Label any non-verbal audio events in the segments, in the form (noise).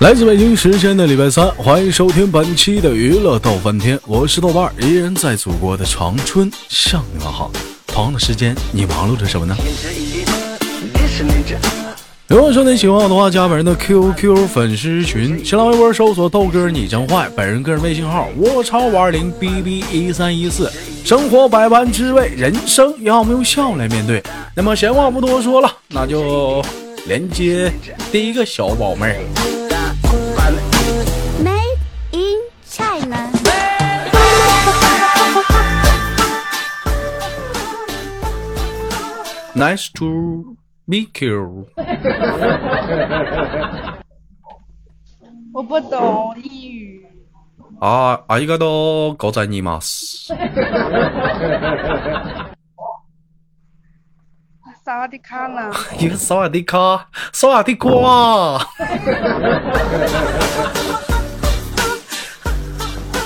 来自北京时间的礼拜三，欢迎收听本期的娱乐逗翻天，我是豆瓣儿，依然在祖国的长春向你们好。同样的时间，你忙碌着什么呢？如果说你喜欢我的话，加本人的 QQ 粉丝群，新浪微博搜索豆哥你真坏，本人个人微信号我超五二零 bb 一三一四。生活百般滋味，人生要么用笑来面对。那么闲话不多说了，那就连接第一个小宝妹儿。Nice to meet you。我不懂英语。啊，ありがとうございます。萨瓦迪卡呢？一个萨瓦迪卡，萨瓦迪卡。(laughs)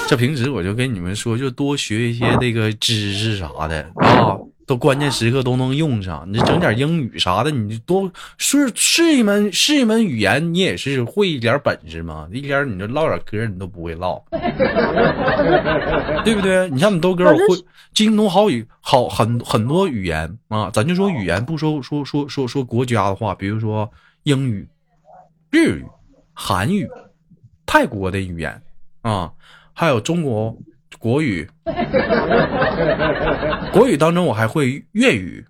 这平时我就跟你们说，就多学一些那个知识啥的啊。 都关键时刻都能用上，你整点英语啥的，你多是是一门是一门语言，你也是会一点本事嘛？一点你这唠点嗑你都不会唠，(laughs) 对不对？你像你豆哥，我会精通好语好很很多语言啊，咱就说语言，不说说说说说国家的话，比如说英语、日语、韩语、泰国的语言啊，还有中国。国语，(laughs) 国语当中我还会粤语、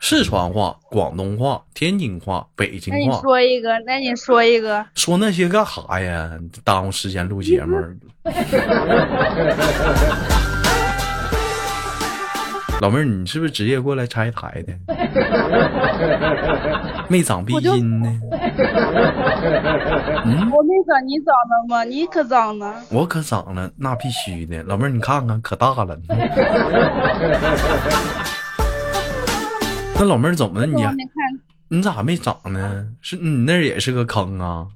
四川话、广东话、天津话、北京话。那你说一个，那你说一个。说那些干啥呀？耽误时间录节目。(laughs) 老妹儿，你是不是职业过来拆台的？(laughs) 没长鼻音呢？(laughs) 嗯，我没长，你长了吗？你可长了。我可长了，那必须的。老妹儿，你看看，可大了。(laughs) 那老妹儿怎么了？你你咋没长呢？是你那也是个坑啊？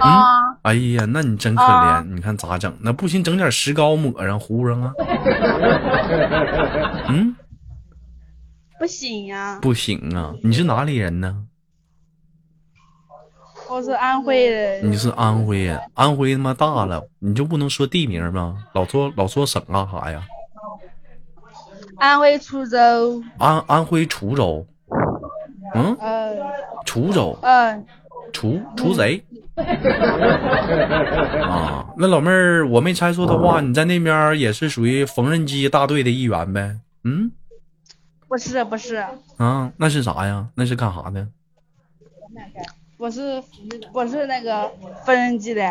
啊。哎呀，那你真可怜！你看咋整？那不行，整点石膏抹上糊上啊？(laughs) 嗯，不行呀。不行啊！你是哪里人呢？我是安徽人。你是安徽人？安徽他妈大了，你就不能说地名吗？老说老说省干啥呀？安徽滁州。安安徽滁州。嗯。滁州。嗯。除除贼啊！那老妹儿，我没猜错的话，你在那边也是属于缝纫机大队的一员呗？嗯，不是不是啊，那是啥呀？那是干啥的？我是不是那个缝纫机的，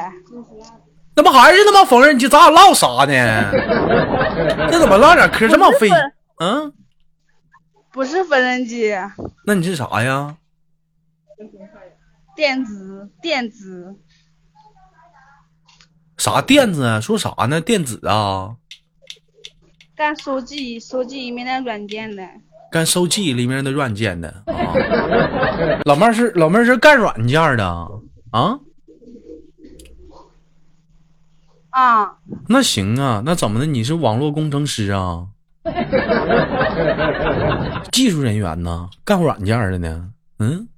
那不还是他妈缝纫机？咱俩唠啥呢？(laughs) 这怎么唠点嗑这么费？嗯，不是缝纫机，那你是啥呀？电子电子，啥电子啊？说啥呢？电子啊？干手机手机里面的软件的。干手机里面的软件的啊？老妹儿是老妹儿是干软件的啊？啊？那行啊，那怎么的？你是网络工程师啊？(laughs) 技术人员呢？干软件的呢？嗯？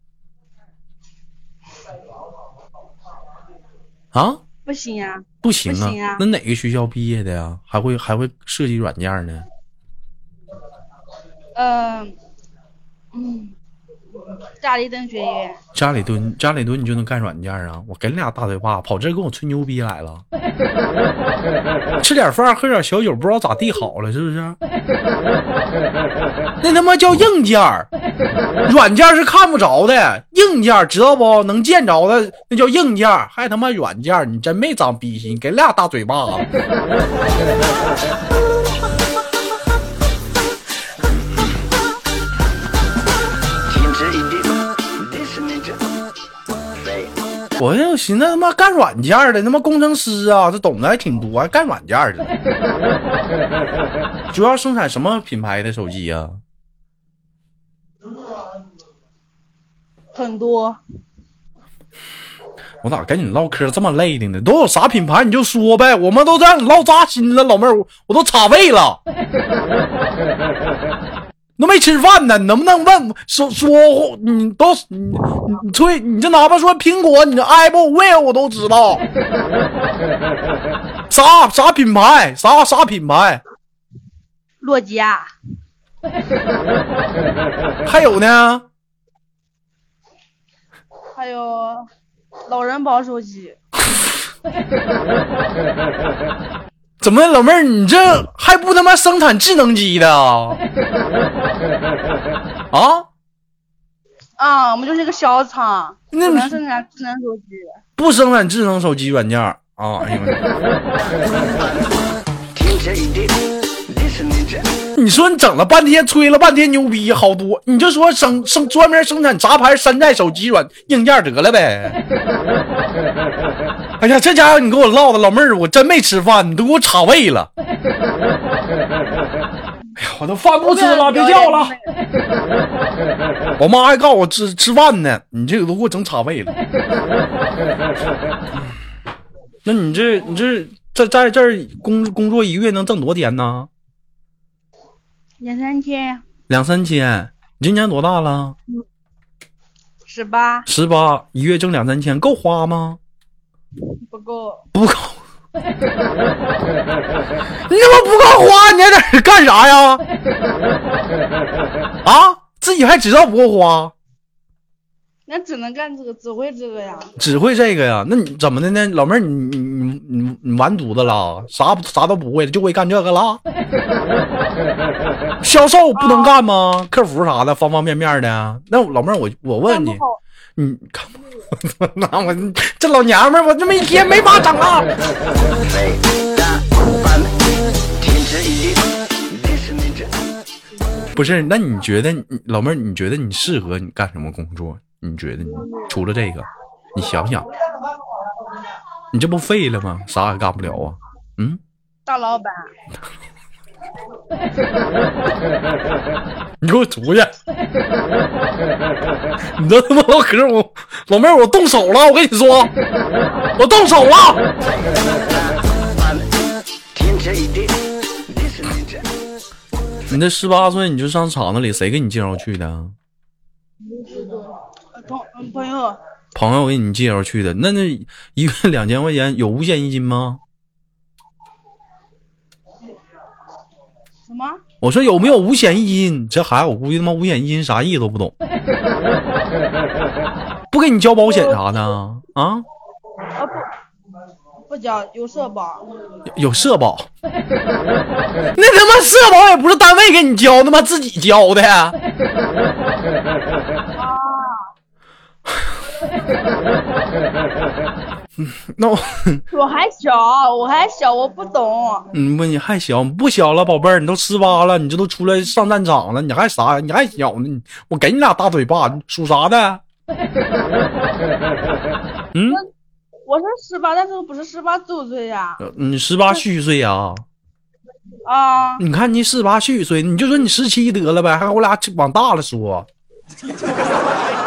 啊，不行啊，不行啊，那哪个学校毕业的呀？还会还会设计软件呢？嗯嗯。家里蹲学院，家里蹲家里蹲，你就能干软件啊？我给你俩大嘴巴，跑这跟我吹牛逼来了。(laughs) 吃点饭，喝点小酒，不知道咋地好了，是不是？那他妈叫硬件软件是看不着的，硬件知道不？能见着的那叫硬件，还他妈软件，你真没长逼心，给俩大嘴巴 (laughs) 我就寻思他妈干软件的，他妈工程师啊，这懂得还挺多，还干软件的。(laughs) 主要生产什么品牌的手机呀？很多。我咋跟你唠嗑这么累的呢？都有啥品牌你就说呗，我们都让你唠扎心了，老妹儿，我都插胃了。都没吃饭呢，你能不能问说说你都你你吹，你这哪怕说苹果，你这 Apple Will 我都知道，(laughs) 啥啥品牌，啥啥品牌，诺基亚，还有呢，还有老人保手机，(laughs) 怎么老妹儿你这还不他妈生产智能机的啊？(laughs) 啊，啊，我们就是个小厂，那能生产智能手机。不生产智能手机软件儿啊？哎呦！(laughs) 你说你整了半天，吹了半天牛逼，好多，你就说生生专门生产杂牌山寨手机软硬件得了呗。哎呀，这家伙你给我唠的，老妹儿，我真没吃饭，你都给我插胃了。哎呀，我都饭不吃了，别叫了。我妈还告诉我吃吃饭呢，你这个都给我整插胃了。那你这你这在在这儿工工作一个月能挣多少钱呢？两三千，两三千。你今年多大了？十八十八，一月挣两三千，够花吗？不够，不够。(laughs) 你怎么不够花？你还在这干啥呀？啊，自己还知道不够花，那只能干这个，只会这个呀。只会这个呀？那你怎么的呢？老妹儿，你你你你你完犊子了？啥啥都不会了，就会干这个了？(laughs) 销售不能干吗？客服啥的，方方面面的。那老妹儿，我我问你你看不，(laughs) 那我这老娘们儿，我这么一天没法整啊！北大班，听这一点，listen 这。不是，那你觉得老妹儿，你觉得你适合你干什么工作？你觉得你除了这个，你想想，你这不废了吗？啥也干不了啊？嗯，大老板，(laughs) 你给我出去！你这他妈唠嗑，我老妹儿，我动手了！我跟你说，我动手了！你这十八岁你就上厂子里，谁给你介绍去的？朋友，朋友给你介绍去的。那那一个月两千块钱有五险一金吗？什么？我说有没有五险一金？这孩子我估计他妈五险一金啥意思都不懂，不给你交保险啥的啊？啊不，不交，有社保。有有社保，那他妈社保也不是单位给你交，他妈自己交的。(laughs) 那我，我还小，我还小，我不懂。嗯不，你还小，不小了，宝贝儿，你都十八了，你这都出来上战场了，你还啥？你还小呢？你我给你俩大嘴巴，你属啥的？(laughs) 嗯，我是十八，但是我不是十八周岁呀。呃你十八虚岁呀、啊，你看你十八虚岁，你就说你十七得了呗，还我俩往大了说。(laughs)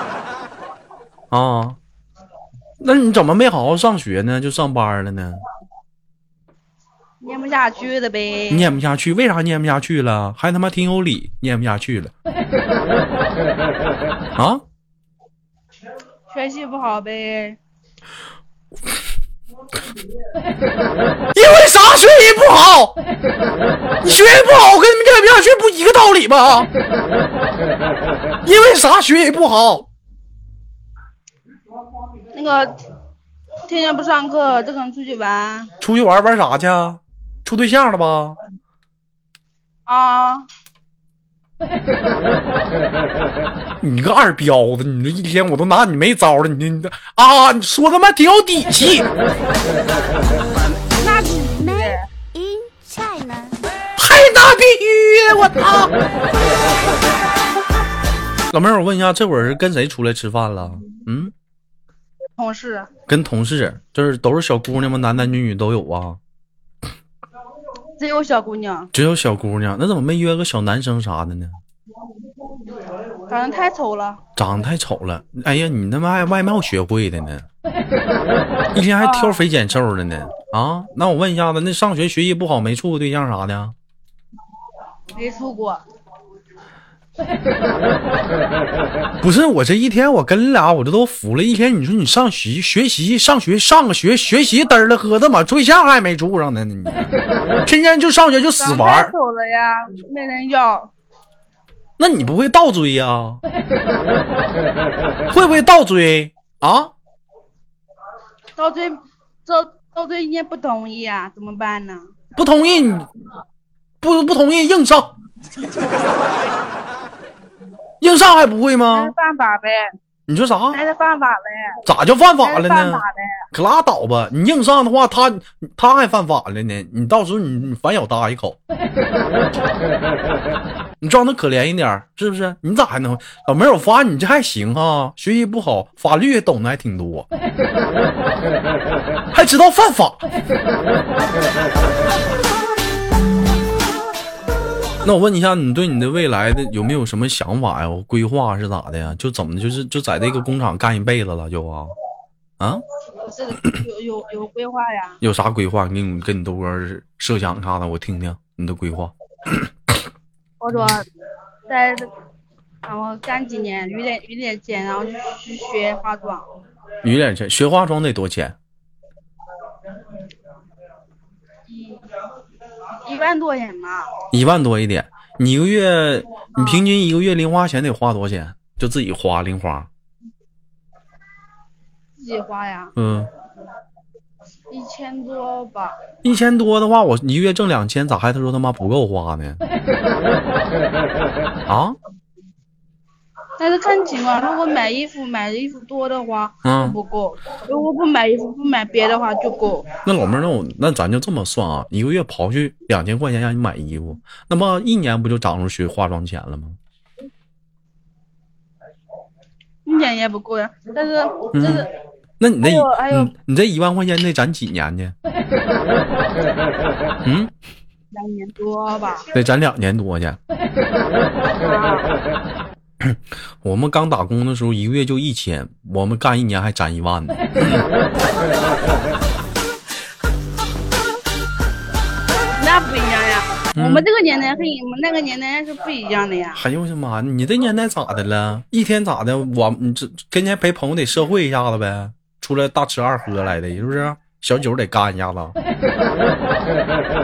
啊，那你怎么没好好上学呢？就上班了呢？念不下去了呗。念不下去，为啥念不下去了？还他妈挺有理，念不下去了。(laughs) 啊？学习不好呗。(laughs) 因为啥学习不好？你学习不好，跟你们念不下去不一个道理吗？因为啥学习不好？那个天天不上课，只肯出去玩出去玩玩啥去啊？处对象了吧？啊。(laughs) 你个二彪子，你这一天我都拿你没招了，你你啊，你说他妈挺有底气，那必须的。in China. 还那必须的！我操！(laughs) 老妹儿，我问一下，这会儿是跟谁出来吃饭了？嗯，同事跟同事，就是都是小姑娘吗？男男女女都有啊？只有小姑娘，只有小姑娘，那怎么没约个小男生啥的呢？长得太丑了。长得太丑了，哎呀，你他妈还外貌学会的呢，一天还挑肥拣瘦的呢啊！那我问一下子，那上学学习不好，没处过对象啥的？没处过，(laughs) 不是我这一天，我跟你俩我这都服了一天。你说你上学学习上学上个学学习嘚了喝，的嘛对象还没处上呢？你天天就上学就死玩太儿，丑了呀，没人要。那你不会倒追呀、会不会倒追啊？到最到到最人家不同意啊，怎么办呢？不同意不不同意硬上，硬上还不会吗？犯法呗，你说啥？那是犯法呗，咋就犯法了呢犯法？呗。可拉倒吧！你硬上的话，他他还犯法了呢。你到时候你你反咬他一口，(laughs) 你装的可怜一点，是不是？你咋还能老妹儿？我发现你这还行啊，学习不好，法律也懂得还挺多，(laughs) 还知道犯法。(laughs) 那我问你一下，你对你的未来的有没有什么想法呀？规划是咋的呀？就怎么就是就在这个工厂干一辈子了就啊？啊？不是有有有规划呀？有啥规划？你跟你豆哥设想啥的，我听听你的规划。(clears throat) 我说在然后干几年，余点余点钱，然后去学化妆。余点钱，学化妆得多钱？一一万多钱吧，一万多一点。你一个月，你平均一个月零花钱得花多少钱？就自己花零花。自己花呀，嗯，一千多吧。一千多的话，我一个月挣两千，咋还他说他妈不够花呢？(laughs) 啊？但是看情况，如果买衣服买的衣服多的话，不够；如果不买衣服不买别的话就够。那老妹儿，那我那咱就这么算啊，一个月刨去两千块钱让你买衣服，那么一年不就涨出去化妆钱了吗？一年也不够呀。但是这是那你那你你这一万块钱得攒几年呢？(laughs) 嗯，两年多吧。得攒两年多去。(laughs) 啊，(clears throat) 我们刚打工的时候，一个月就一千，我们干一年还攒一万呢。(laughs) 那不一样呀。嗯我们这个年代和你们那个年代是不一样的呀。哎呦我的妈！你这年代咋的了？一天咋的？我你这跟前陪朋友得社会一下子呗，出来大吃二喝来的，是不是？小酒得干一下子 (laughs)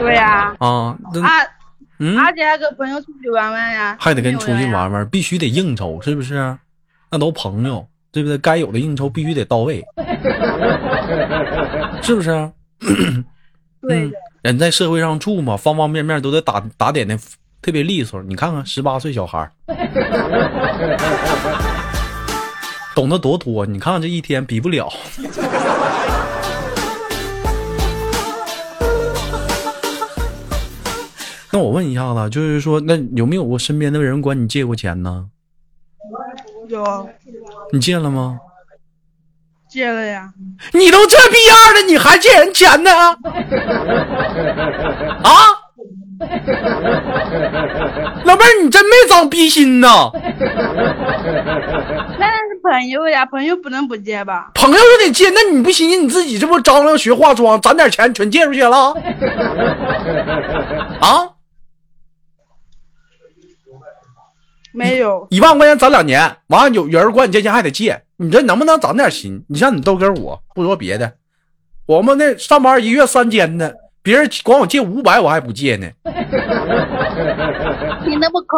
对呀。啊！那啊，嗯，而且还跟朋友出去玩玩呀。还得跟出去。玩玩，必须得应酬，是不是？那都朋友，对不对？该有的应酬必须得到位，(laughs) 是不是？对嗯，人在社会上住嘛，方方面面都得打打点的特别利索。你看看十八岁小孩，(laughs) 懂得多多。你看看这一天比不了。那我问一下子，就是说，那有没有过身边的人管你借过钱呢？有你借了吗？借了呀。你都这逼样了，你还借人钱呢？(laughs) 啊？老妹儿，你真没长逼心呐！那是朋友呀，朋友不能不借吧？朋友就得借，那你不寻思你自己这不张罗学化妆，攒点钱全借出去了？(laughs) 啊？没有，一万块钱攒两年，完了有有人管你借钱还得借，你这能不能长点心？你像你豆哥我，不说别的，我们那上班一月三千的，别人管我借五百，我还不借呢。(laughs) 你那么抠，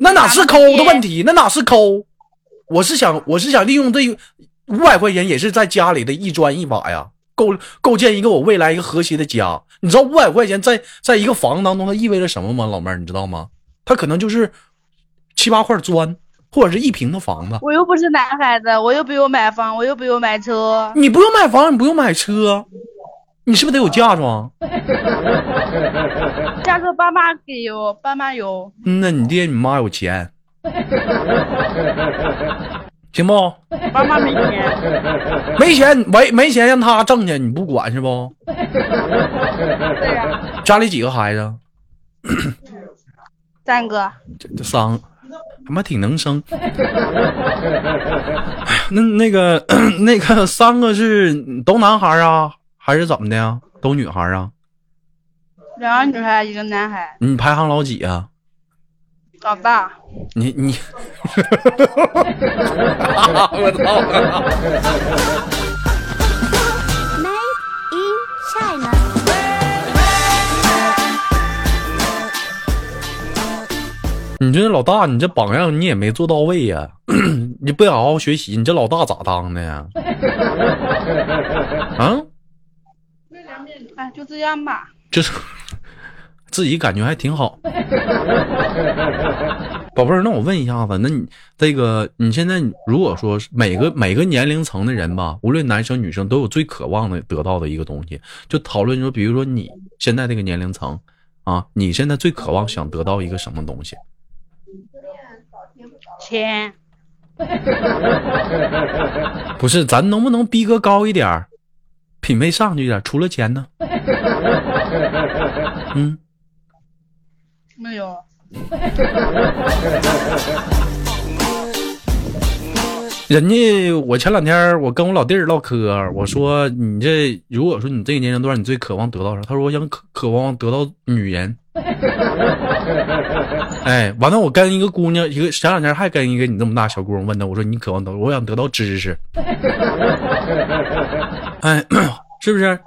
那哪是抠的问题？那哪是抠？我是想，我是想利用这五百块钱，也是在家里的一砖一瓦呀，构构建一个我未来一个和谐的家。你知道五百块钱在在一个房子当中，它意味着什么吗？老妹儿，你知道吗？它可能就是七八块砖，或者是一平的房子。我又不是男孩子，我又不用买房，我又不用买车。你不用买房，你不用买车，你是不是得有嫁妆？(laughs) 嫁妆爸妈给有，爸妈有。嗯，那你爹你妈有钱，(laughs) 行不？爸妈没钱。没钱没没钱让他挣去，你不管是不？(laughs) 对呀、家里几个孩子？三哥，这这三个，他妈挺能生。那那个那个三个是都男孩啊，还是怎么的呀？都女孩啊？两个女孩，一个男孩。你排行老几啊？老大，你你，(laughs) (laughs) 我操！你这老大，你这榜样你也没做到位呀、(clears throat) 你不好好学习，你这老大咋当的呀？(laughs) 啊，哎，就这样吧。就是自己感觉还挺好。(laughs) 宝贝儿，那我问一下子，那你这个你现在如果说是每个每个年龄层的人吧，无论男生女生，都有最渴望的得到的一个东西，就讨论说，比如说你现在这个年龄层啊，你现在最渴望想得到一个什么东西？钱，(laughs) 不是，咱能不能逼格高一点儿，品味上去一点儿？除了钱呢？(laughs) 嗯，没有。(laughs) 人家我前两天我跟我老弟儿唠嗑，我说你这如果说你这个年龄段你最渴望得到啥？他说我想渴渴望得到女人。(laughs) 哎，完了，我跟一个姑娘，一个前两天还跟一个你这么大小姑娘问她，我说你渴望得，我想得到知识。(laughs) 哎，(clears throat) 是不是？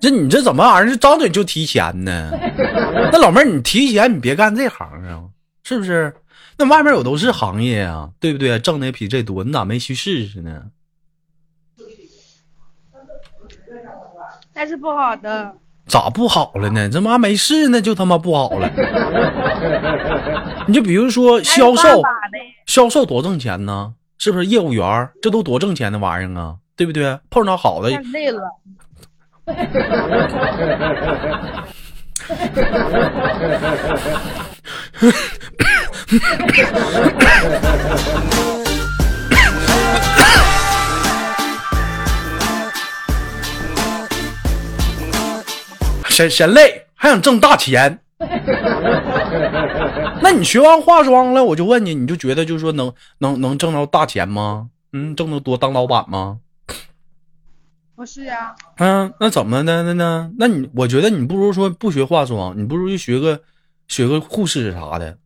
这你这怎么玩意儿？张嘴就提钱呢？(laughs) 那老妹儿，你提钱你别干这行啊，是不是？那外面有都是行业啊，对不对？挣的也比这多，你咋没去试试呢？那是不好的。咋不好了呢？这妈没事呢，就他妈不好了。你就比如说 (laughs) 销售销售多挣钱呢？是不是业务员这都多挣钱的玩意儿啊？对不对？碰上好的太累了。(laughs) 嫌嫌累，还想挣大钱。(laughs) 那你学完化妆了，我就问你，你就觉得就是说能能能挣着大钱吗？嗯，挣得多当老板吗？不是呀，嗯，那怎么的呢呢？那你我觉得你不如说不学化妆，你不如就学个学个护士啥的，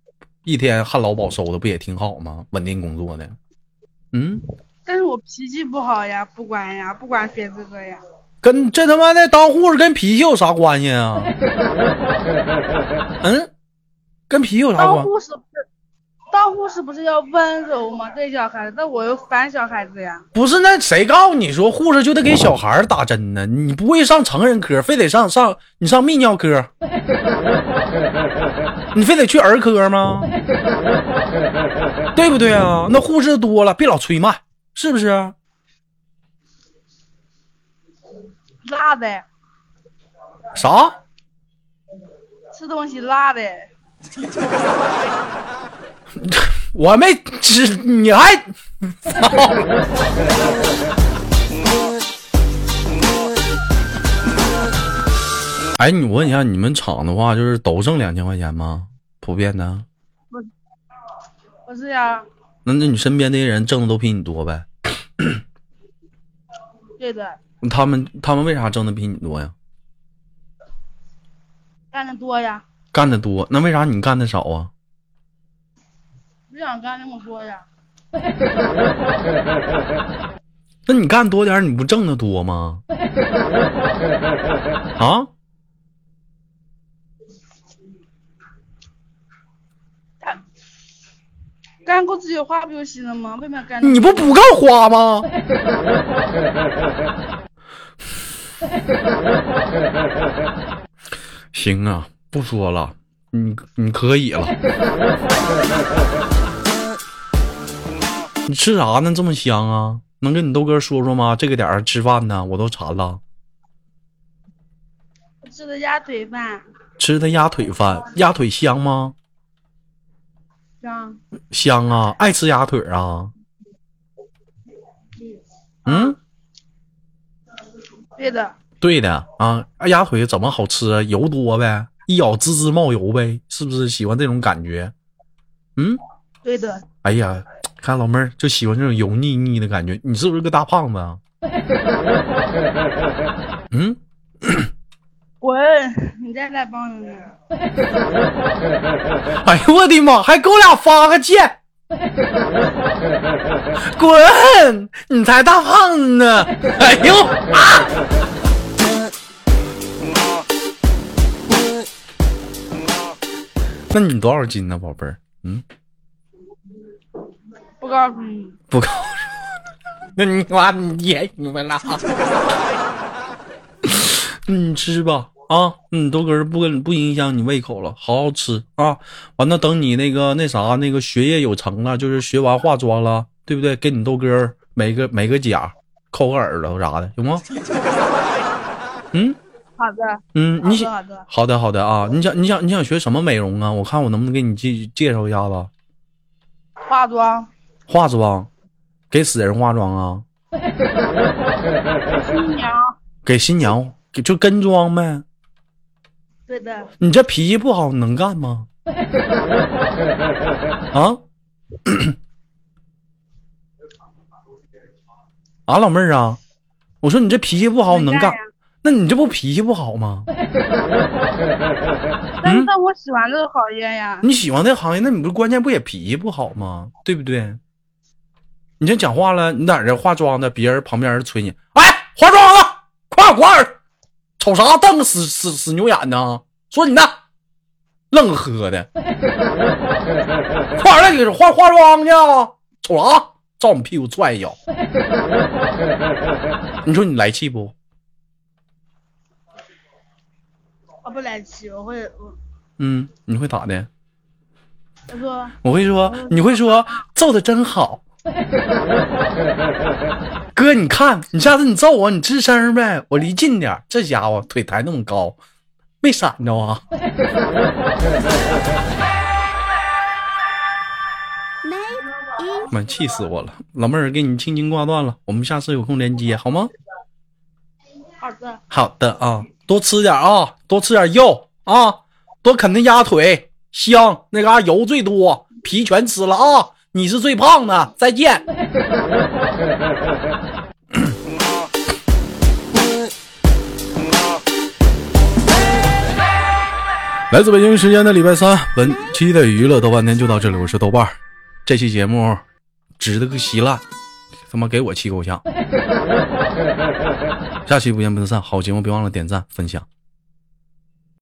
一天旱涝保收的不也挺好吗？稳定工作的。嗯，但是我脾气不好呀，不管呀，不管学这个呀。跟这他妈的当护士跟脾气有啥关系啊？(laughs) 嗯，跟脾气有啥当关？护士不是，当护士不是要温柔吗？对小孩子，那我又烦小孩子呀。不是，那谁告诉你说护士就得给小孩打针呢？你不会上成人科，非得上上你上泌尿科，你非得去儿科吗？对不对啊？那护士多了，别老催慢，是不是？辣的，啥？吃东西辣的。(laughs) 我没吃，你还 (laughs) 哎，你问一下，你们厂的话就是都挣两千块钱吗？普遍的？不是呀，那那你身边那些人挣的都比你多呗？对的，他们他们为啥挣的比你多呀？干的多呀，干的多，那为啥你干的少啊？不想干那么多呀。(laughs) 那你干多点，你不挣的多吗？(laughs) 啊？干够自己花不就行了吗？为什么要干你不不够花吗？(laughs) 行啊，不说了，你你可以了。你吃啥呢？这么香啊？能跟你豆哥说说吗？这个点儿吃饭呢，我都馋了。吃的鸭腿饭？吃的鸭腿饭，鸭腿香吗？香，香啊，爱吃鸭腿啊。嗯，对的，对的啊，鸭腿怎么好吃啊？油多呗，一咬滋滋冒油呗，是不是喜欢这种感觉？嗯，对的，哎呀，看老妹儿就喜欢这种油腻腻的感觉，你是不是个大胖子啊？嗯，滚！你你再来帮人呢。哎呦我的妈，还给我俩发个贱！(laughs) 滚！你才大胖子呢！(laughs) 哎呦啊！那你多少斤呢，宝贝儿？嗯，不告诉你，不告诉我。(laughs) 那你妈你也明白了？你吃吧啊，嗯，豆哥儿不跟不影响你胃口了，好好吃啊。完了，等你那个那啥那个学业有成了，就是学完化妆了，对不对？给你豆哥儿美个美个甲，抠个耳朵啥的，行吗？(laughs) 嗯好的，嗯，你想好的，好的好的啊，你想你想你想学什么美容啊？我看我能不能给你介介绍一下子化妆，化妆，给死人化妆啊？新娘，给新娘给就跟妆呗。对的，你这脾气不好，能干吗？(laughs) 啊？(coughs) 啊，老妹儿啊，我说你这脾气不好，能干呀？那你这不脾气不好吗？(laughs) 但嗯是但我喜欢这个行业呀。你喜欢这行业，那你不关键不也脾气不好吗？对不对？你这讲话了，你在这化妆的，别人旁边人催你，哎，化妆了，快快点儿，瞅啥瞪个死死死牛眼呢？说你呢，愣喝的，快点儿来化化妆去啊，瞅啥？照你屁股踹一脚，(laughs) 你说你来气不？我不来气，我会我嗯，你会咋的？我说我会说，你会说揍的真好。(laughs) 哥，你看，你下次你揍我，你吱声呗，我离近点。这家伙腿抬那么高，没闪着啊？没 (laughs) 妈，气死我了！老妹儿，给你轻轻挂断了，我们下次有空连接好吗？好的，好的啊，多吃点啊，多吃点肉啊，多啃那鸭腿，香，那嘎、油最多，皮全吃了啊。你是最胖的，再见。来自北京时间的礼拜三，本期的娱乐豆瓣天就到这里，我是豆瓣。这期节目值得个稀烂，他妈给我气够呛。下期不见不散，好节目别忘了点赞分享。